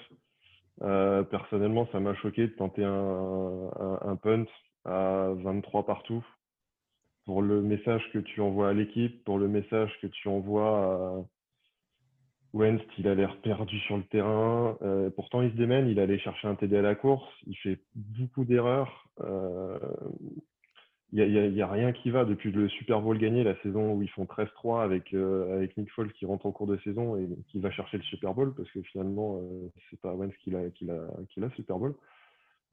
Euh, personnellement, ça m'a choqué de tenter un, un, punt à 23 partout. Pour le message que tu envoies à l'équipe, pour le message que tu envoies à Wentz, il a l'air perdu sur le terrain. Euh, pourtant, il se démène, il allait chercher un TD à la course. Il fait beaucoup d'erreurs. Euh, il n'y a, a, rien qui va depuis le Super Bowl gagné, la saison où ils font 13-3 avec, euh, avec Nick Foles qui rentre en cours de saison et qui va chercher le Super Bowl parce que finalement, euh, c'est pas Wentz qui l'a qui qui le Super Bowl.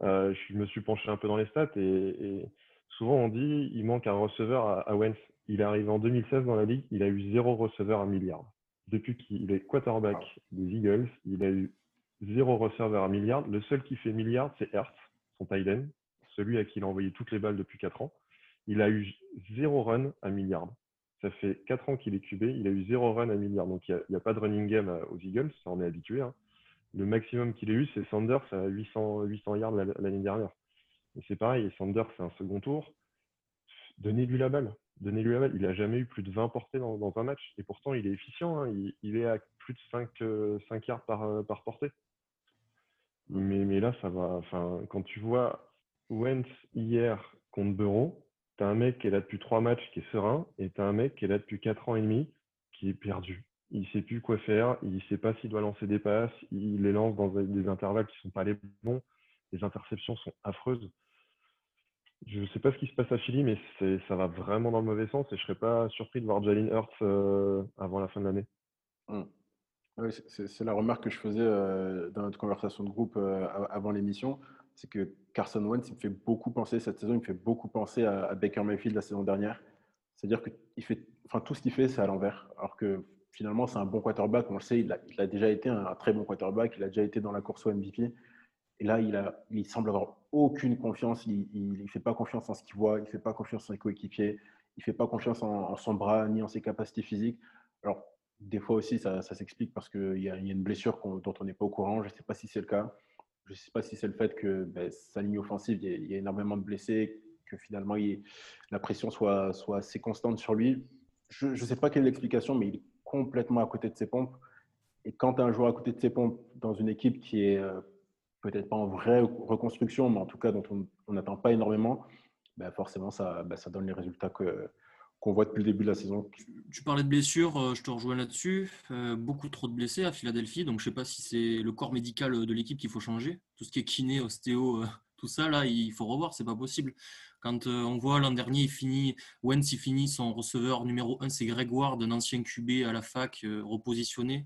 Euh, je me suis penché un peu dans les stats et, souvent on dit il manque un receveur à, à, Wentz. Il est arrivé en 2016 dans la ligue, il a eu zéro receveur à milliard. Depuis qu'il est quarterback des Eagles, il a eu zéro receveur à milliard. Le seul qui fait milliard, c'est Hertz, son tight end, celui à qui il a envoyé toutes les balles depuis 4 ans. Il a eu zéro run à milliard. Ça fait 4 ans qu'il est QB, il a eu zéro run à milliard. Donc il n'y a, pas de running game euh, aux Eagles, ça on est habitué. Hein. Le maximum qu'il a eu, c'est Sanders à 800, 800 yards l'année dernière. C'est pareil, Sanders, c'est un second tour. Donnez-lui la balle. Donnez-lui la balle. Il n'a jamais eu plus de 20 portées dans, un match. Et pourtant, il est efficient. Hein. Il, est à plus de 5, 5 euh, yards par, euh, portée. Mais, mais là, ça va. Enfin, quand tu vois Wentz hier contre Bureau, tu as un mec qui est là depuis trois matchs qui est serein et tu as un mec qui est là depuis quatre ans et demi qui est perdu. Il sait plus quoi faire, il sait pas s'il doit lancer des passes, il les lance dans des intervalles qui sont pas les bons, les interceptions sont affreuses. Je ne sais pas ce qui se passe à Philly, mais ça va vraiment dans le mauvais sens et je serais pas surpris de voir Jalen Hurts euh, avant la fin de l'année. Mmh. Oui, c'est la remarque que je faisais euh, dans notre conversation de groupe euh, avant l'émission. C'est que Carson Wentz, il me fait beaucoup penser cette saison, il me fait beaucoup penser à, Baker Mayfield la saison dernière. C'est-à-dire que fait, tout ce qu'il fait, c'est à l'envers. Alors que finalement, c'est un bon quarterback. On le sait, il a, déjà été un, très bon quarterback. Il a déjà été dans la course au MVP. Et là, il semble avoir aucune confiance. Il ne fait pas confiance en ce qu'il voit. Il ne fait pas confiance en ses coéquipiers. Il ne fait pas confiance en, son bras ni en ses capacités physiques. Alors, des fois aussi, ça, s'explique parce qu'il y, a une blessure dont on n'est pas au courant. Je ne sais pas si c'est le cas. Je ne sais pas si c'est le fait que ben, sa ligne offensive, il y, a, énormément de blessés, que finalement la pression soit, assez constante sur lui. Je ne sais pas quelle est l'explication, mais il est complètement à côté de ses pompes. Et quand un joueur à côté de ses pompes dans une équipe qui est euh, peut-être pas en vraie reconstruction, mais en tout cas dont on n'attend pas énormément, ben forcément ben ça donne les résultats que, qu'on voit depuis le début de la saison. Tu, parlais de blessures, euh, je te rejoins là-dessus. Euh, beaucoup trop de blessés à Philadelphie, donc je ne sais pas si c'est le corps médical de l'équipe qu'il faut changer. Tout ce qui est kiné, ostéo, euh, tout ça, là, il faut revoir, c'est pas possible. Quand on voit l'an dernier, il finit, Wentz, il finit son receveur numéro 1, c'est Greg Ward, un ancien QB à la fac, repositionné.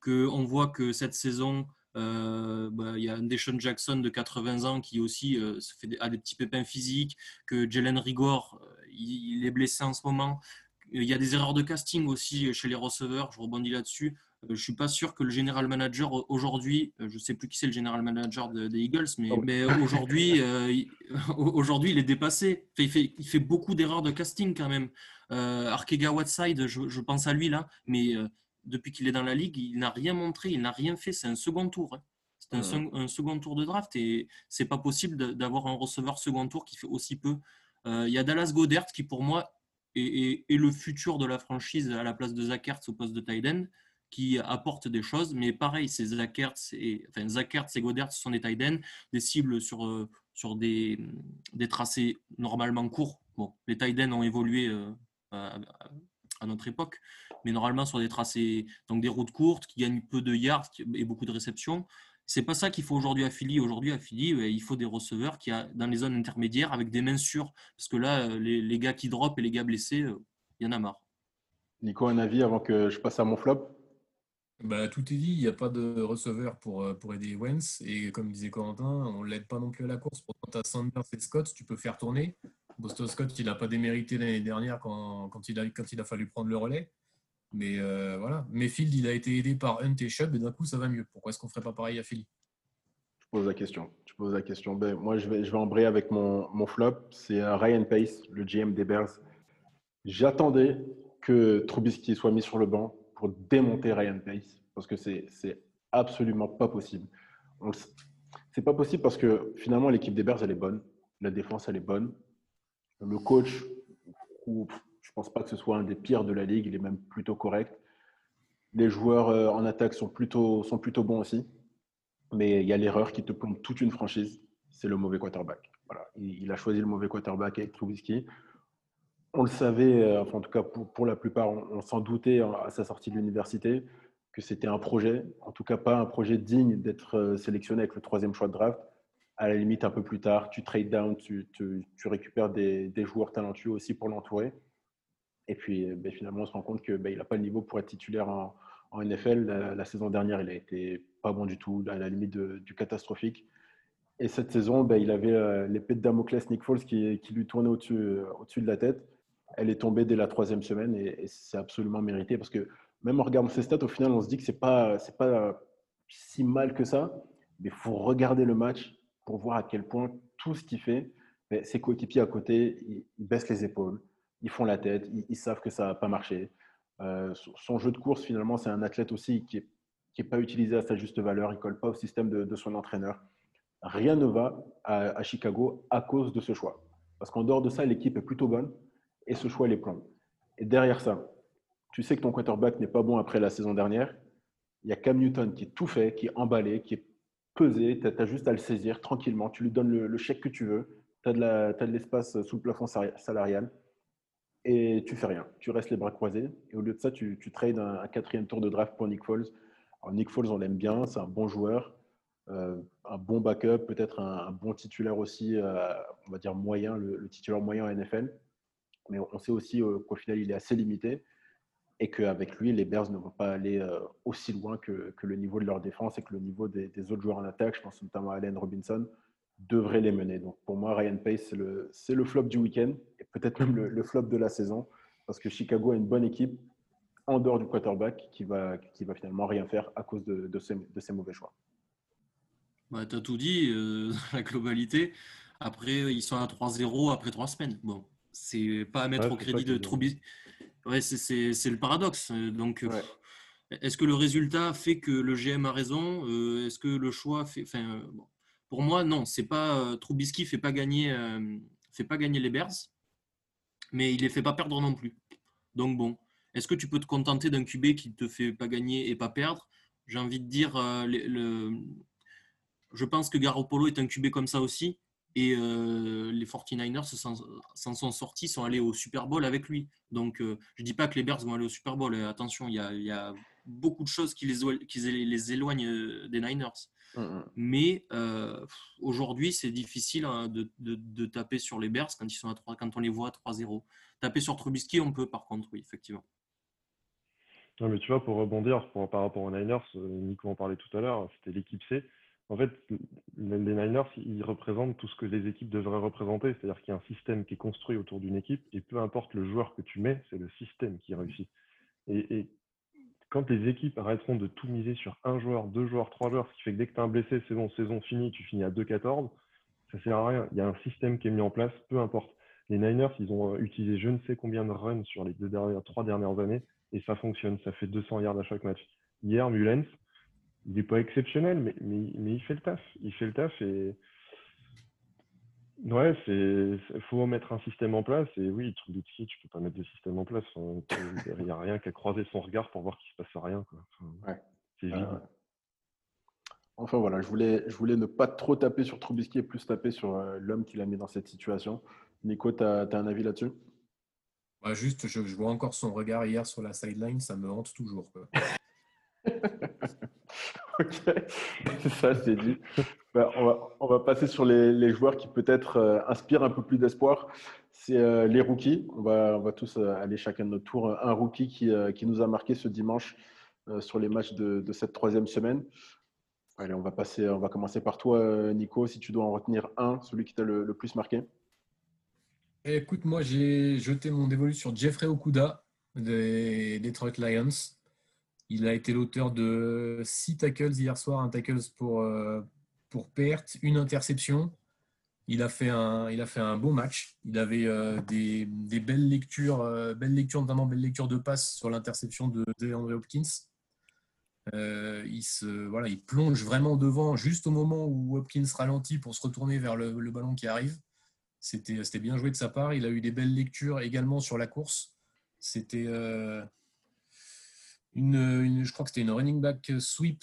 Que on voit que cette saison, bah, il y a Deshaun Jackson de 80 ans qui aussi se fait a des petits pépins physiques, que Jalen Rigor il est blessé en ce moment. Il y a des erreurs de casting aussi chez les receveurs, je rebondis là-dessus. Euh, je ne suis pas sûr que le général manager aujourd'hui, euh, je ne sais plus qui c'est le général manager des Eagles, mais, oh. mais aujourd'hui, euh, aujourd'hui, il est dépassé. Il fait, il fait beaucoup d'erreurs de casting quand même. Euh, Arkega Whiteside, je, pense à lui là, mais depuis qu'il est dans la ligue, il n'a rien montré, il n'a rien fait. C'est un second tour. Hein. C'est un, un, second tour de draft et c'est pas possible d'avoir un receveur second tour qui fait aussi peu. Euh, il y a Dallas Godert qui, pour moi, est, le futur de la franchise à la place de Zach au poste de tight qui apporte des choses. Mais pareil, c'est Zach et, enfin, Zach et Godert sont des tight des cibles sur, euh, sur des, des, tracés normalement courts. Bon, les tight ont évolué euh, à, notre époque, mais normalement sur des tracés, donc des routes courtes qui gagnent peu de yards et beaucoup de réceptions. C'est pas ça qu'il faut aujourd'hui à Philly. Aujourd'hui à Philly, il faut des receveurs qui a dans les zones intermédiaires avec des mains sûres. Parce que là, euh, les, gars qui drop et les gars blessés, euh, il y en a marre. Nico, un avis avant que je passe à mon flop? Bah, tout est dit, il n'y a pas de receveur pour, euh, pour aider Wentz. Et comme disait Corentin, on ne l'aide pas non plus à la course. Pourtant, tu as Sanders et Scott, tu peux faire tourner. Boston Scott, il n'a pas démérité l'année dernière quand, quand, il a, quand il a fallu prendre le relais. Mais euh, voilà, Mayfield, il a été aidé par Hunt et Chubb, et d'un coup, ça va mieux. Pourquoi est-ce qu'on ne ferait pas pareil à Philly Je pose la question. Je pose la question. Ben, moi, je vais, je vais embrayer avec mon, mon flop. C'est euh, Ryan Pace, le GM des Bears. J'attendais que Trubisky soit mis sur le banc pour démonter Ryan Pace, parce que c'est absolument pas possible. C'est pas possible parce que finalement, l'équipe des Bears, elle est bonne. La défense, elle est bonne. Le coach, je ne pense pas que ce soit un des pires de la ligue. Il est même plutôt correct. Les joueurs euh, en attaque sont plutôt, bons aussi. Mais il y a l'erreur qui te plombe toute une franchise. C'est le mauvais quarterback. Il, a choisi le mauvais quarterback avec Trubisky. On le savait, euh, en tout cas pour, la plupart, on, s'en doutait à sa sortie de l'université que c'était un projet, en tout cas pas un projet digne d'être euh, sélectionné avec le troisième choix de draft. À la limite, un peu plus tard, tu trade down, tu, récupères des, joueurs talentueux aussi pour l'entourer. Et puis euh, ben, finalement, on se rend compte qu'il ben, n'a pas le niveau pour être titulaire en, NFL. La, saison dernière, il a été pas bon du tout, à la limite du catastrophique. Et cette saison, ben, il avait euh, l'épée de Damoclès Nick Foles qui, lui tournait au-dessus euh, au de la tête. Elle est tombée dès la troisième semaine et, c'est absolument mérité parce que même en regardant ses stats, au final, on se dit que ce n'est pas, pas si mal que ça. Mais il faut regarder le match pour voir à quel point tout ce qu'il fait, ses coéquipiers à côté, ils baissent les épaules ils font la tête, ils, savent que ça n'a pas marché. Euh, son jeu de course, finalement, c'est un athlète aussi qui n'est est pas utilisé à sa juste valeur, il ne colle pas au système de, son entraîneur. Rien ne va à, Chicago à cause de ce choix. Parce qu'en dehors de ça, l'équipe est plutôt bonne et ce choix les plombe. Et derrière ça, tu sais que ton quarterback n'est pas bon après la saison dernière. Il y a Cam Newton qui est tout fait, qui est emballé, qui est pesé. Tu as, juste à le saisir tranquillement. Tu lui donnes le, chèque que tu veux. Tu as de l'espace sous le plafond salarial et tu fais rien. Tu restes les bras croisés. Et au lieu de ça, tu, tu trades un, quatrième tour de draft pour Nick Foles. Alors, Nick Foles, on l'aime bien, c'est un bon joueur, euh, un bon backup, peut-être un, bon titulaire aussi, euh, on va dire moyen, le, titulaire moyen en NFL. Mais on sait aussi qu'au final, il est assez limité et qu'avec lui, les Bears ne vont pas aller aussi loin que, que, le niveau de leur défense et que le niveau des, des, autres joueurs en attaque, je pense notamment à Allen Robinson, devrait les mener. Donc pour moi, Ryan Pace, c'est le, le, flop du week-end et peut-être même le, flop de la saison parce que Chicago a une bonne équipe en dehors du quarterback qui va, qui va finalement rien faire à cause de, de, ces, de ces, mauvais choix. Bah, tu as tout dit, euh, la globalité. Après, ils sont à 3-0 après trois semaines. Bon, c'est pas à mettre au crédit de Trubisky. Ouais, c'est le paradoxe. Donc, est-ce que le résultat fait que le GM a raison? Euh, Est-ce que le choix fait. Enfin, euh, bon. Pour moi, non, c'est pas euh, Trubisky fait pas gagner, euh, fait pas gagner les Bears, mais il les fait pas perdre non plus. Donc bon, est-ce que tu peux te contenter d'un QB qui te fait pas gagner et pas perdre? J'ai envie de dire, euh, le, je pense que Garoppolo est un QB comme ça aussi. Et les 49ers s'en sont sortis, sont allés au Super Bowl avec lui. Donc, je ne dis pas que les Bears vont aller au Super Bowl. Attention, il y a, beaucoup de choses qui les, qui les éloignent des Niners. Mm, mm. Mais euh, aujourd'hui, c'est difficile hein, de, de, taper sur les Bears quand, ils sont à 3, quand on les voit à 3-0. Taper sur Trubisky, on peut par contre, oui, effectivement. Non, mais tu vois, pour rebondir par rapport aux Niners, euh, Nico en parlait tout à l'heure, c'était l'équipe C. En fait, les Niners, ils représentent tout ce que les équipes devraient représenter. C'est-à-dire qu'il y a un système qui est construit autour d'une équipe et peu importe le joueur que tu mets, c'est le système qui réussit. Et, quand les équipes arrêteront de tout miser sur un joueur, deux joueurs, trois joueurs, ce qui fait que dès que tu as un blessé, c'est bon, saison finie, tu finis à 2-14, ça sert à rien. Il y a un système qui est mis en place, peu importe. Les Niners, ils ont euh, utilisé je ne sais combien de runs sur les deux dernières, trois dernières années et ça fonctionne. Ça fait 200 yards à chaque match. Hier, Mullens, il n'est pas exceptionnel, mais, mais, mais, il fait le taf. Il fait le taf et Ouais, c'est faut mettre un système en place et oui, Trubisky, tu peux pas mettre de système en place. Il n'y a rien qu'à croiser son regard pour voir qu'il se passe rien. Quoi. C'est Enfin voilà, je voulais, je voulais ne pas trop taper sur Trubisky et plus taper sur euh, l'homme qui l'a mis dans cette situation. Nico, tu as, un avis là-dessus? Bah, Juste, je, vois encore son regard hier sur la sideline, ça me hante toujours. ok, ça c'est dit. Bah, on, va, passer sur les, joueurs qui peut-être euh, inspirent un peu plus d'espoir. C'est euh, les rookies. On va, tous euh, aller chacun de notre tour. Un rookie qui, nous a marqué ce dimanche sur les matchs de, cette troisième semaine. Allez, on va, passer, on va commencer par toi, Nico. Si tu dois en retenir un, celui qui t'a le, plus marqué. Écoute, moi j'ai jeté mon dévolu sur Jeffrey Okuda des Detroit Lions. Il a été l'auteur de six tackles hier soir, un tackles pour, pour perte, une interception. Il a fait un, il a fait un bon match. Il avait euh, des, belles lectures, euh, belles lectures, notamment belles lectures de passe sur l'interception de, DeAndre Hopkins. Euh, il, se, voilà, il plonge vraiment devant juste au moment où Hopkins ralentit pour se retourner vers le, ballon qui arrive. C'était bien joué de sa part. Il a eu des belles lectures également sur la course. C'était une, je crois que c'était une running back sweep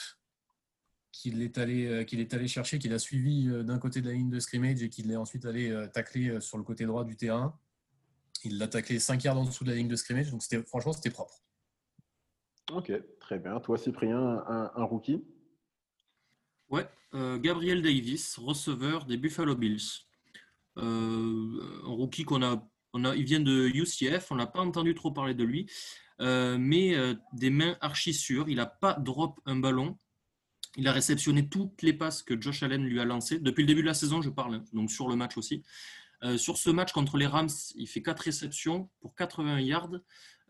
qu'il est, allé, euh, qu'il est allé chercher, qu'il a suivi euh, d'un côté de la ligne de scrimmage et qu'il est ensuite allé euh, tacler sur le côté droit du terrain. Il l'a taclé 5 yards en dessous de la ligne de scrimmage, donc c'était, franchement, c'était propre. Ok, très bien. Toi, Cyprien, un, un rookie? Ouais, Gabriel Davis, receveur des Buffalo Bills. un rookie qu'on a, il vient de UCF, on n'a pas entendu trop parler de lui, mais des mains archi sûres. Il n'a pas drop un ballon. Il a réceptionné toutes les passes que Josh Allen lui a lancées. Depuis le début de la saison, je parle, hein, donc sur le match aussi. Euh, sur ce match contre les Rams, il fait 4 réceptions pour 80 yards.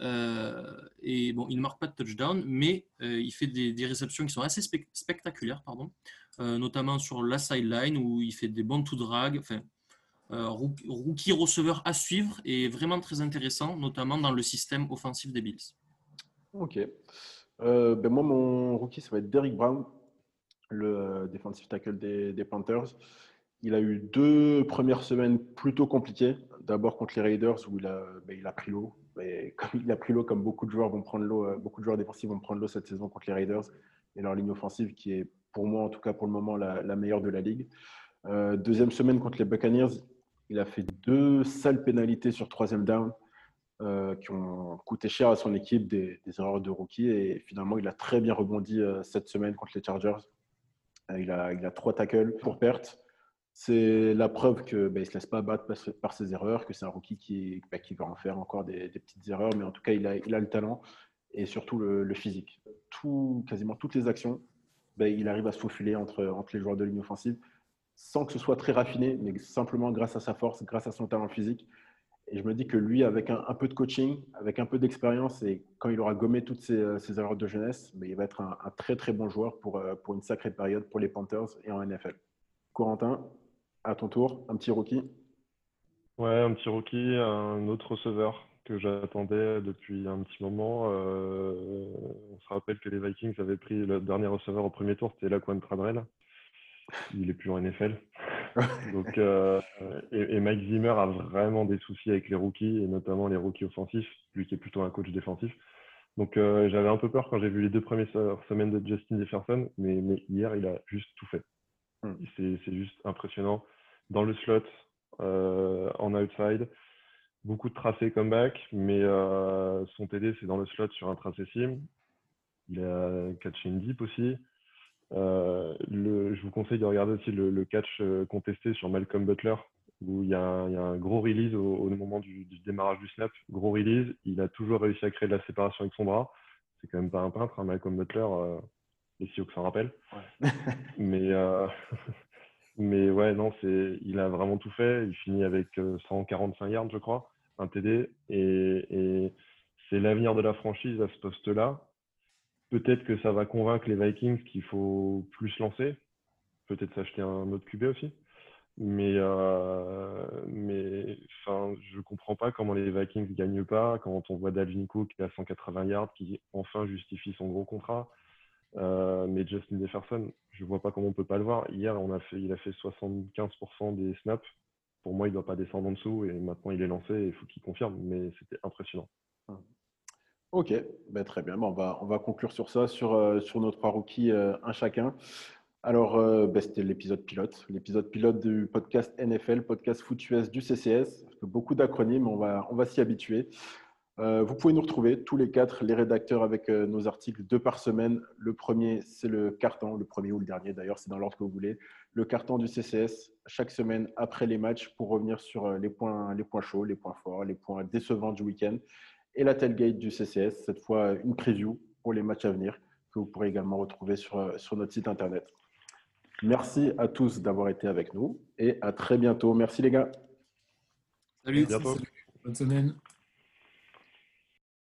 Euh, et bon, il ne marque pas de touchdown, mais euh, il fait des, réceptions qui sont assez spectaculaires, pardon, notamment sur la sideline où il fait des bons to drag. Rookie receveur à suivre et vraiment très intéressant, notamment dans le système offensif des Bills. Ok. ben moi, mon rookie, ça va être Derrick Brown le euh, defensive tackle des, Panthers. Il a eu deux premières semaines plutôt compliquées. D'abord contre les Raiders où il a, ben, pris l'eau. Il a pris l'eau, comme beaucoup de joueurs vont prendre l'eau, euh, beaucoup de joueurs défensifs vont prendre l'eau cette saison contre les Raiders et leur ligne offensive qui est pour moi en tout cas pour le moment la, meilleure de la ligue. Euh, deuxième semaine contre les Buccaneers, il a fait deux sales pénalités sur troisième down. euh, qui ont coûté cher à son équipe des, erreurs de rookie. Et finalement, il a très bien rebondi euh, cette semaine contre les Chargers. Euh, il, a, il a trois tackles pour perte. C'est la preuve qu'il ben, ne se laisse pas battre par, ses erreurs, que c'est un rookie qui, ben, qui va en faire encore des, petites erreurs, mais en tout cas, il a, il a le talent et surtout le, physique. Tout, quasiment toutes les actions, ben, il arrive à se faufiler entre, entre les joueurs de ligne offensive sans que ce soit très raffiné, mais simplement grâce à sa force, grâce à son talent physique. Et je me dis que lui, avec un, peu de coaching, avec un peu d'expérience, et quand il aura gommé toutes ses, euh, erreurs de jeunesse, mais il va être un, très très bon joueur pour, euh, pour une sacrée période pour les Panthers et en NFL. Corentin, à ton tour, un petit rookie. Ouais, un petit rookie, un autre receveur que j'attendais depuis un petit moment. Euh, on se rappelle que les Vikings avaient pris le dernier receveur au premier tour, c'était Laquan Tradrell. Il est plus en NFL. Donc, euh, et, Mike Zimmer a vraiment des soucis avec les rookies, et notamment les rookies offensifs, lui qui est plutôt un coach défensif. Donc euh, j'avais un peu peur quand j'ai vu les deux premières semaines de Justin Jefferson, mais, mais hier, il a juste tout fait. Hmm. C'est juste impressionnant. Dans le slot, euh, en outside, beaucoup de tracés comeback, mais son TD, c'est dans le slot sur un tracé sim. Il a catché une deep aussi. Euh, le, je vous conseille de regarder aussi le, catch euh, contesté sur Malcolm Butler, où il y a un, gros release au, moment du, démarrage du snap. Gros release, il a toujours réussi à créer de la séparation avec son bras. C'est quand même pas un peintre, hein, Malcolm Butler, euh, les que s'en rappelle. mais, mais ouais, non, il a vraiment tout fait. Il finit avec 145 yards, je crois, un TD. et, et c'est l'avenir de la franchise à ce poste-là. Peut-être que ça va convaincre les Vikings qu'il faut plus lancer. Peut-être s'acheter un autre QB aussi. Mais, euh, mais enfin, je ne comprends pas comment les Vikings ne gagnent pas quand on voit Dalvin Cook a 180 yards, qui enfin justifie son gros contrat. Euh, mais Justin Jefferson, je ne vois pas comment on ne peut pas le voir. Hier, on a fait, il a fait 75% des snaps. Pour moi, il doit pas descendre en dessous et maintenant il est lancé et il faut qu'il confirme. Mais c'était impressionnant. Ok, ben, très bien. on, va, on va conclure sur ça, sur, euh, nos trois rookies, euh, un chacun. Alors, euh, ben, c'était l'épisode pilote, l'épisode pilote du podcast NFL, podcast Foot US du CCS. Beaucoup d'acronymes, on va, s'y habituer. vous pouvez nous retrouver tous les quatre, les rédacteurs, avec nos articles deux par semaine. Le premier, c'est le carton, le premier ou le dernier d'ailleurs, c'est dans l'ordre que vous voulez. Le carton du CCS, chaque semaine après les matchs, pour revenir sur les points chauds, les points forts, les points décevants du week-end et la tailgate du CCS, cette fois une preview pour les matchs à venir que vous pourrez également retrouver sur, euh, sur notre site internet. Merci à tous d'avoir été avec nous et à très bientôt. Merci les gars. Salut, Bonne semaine.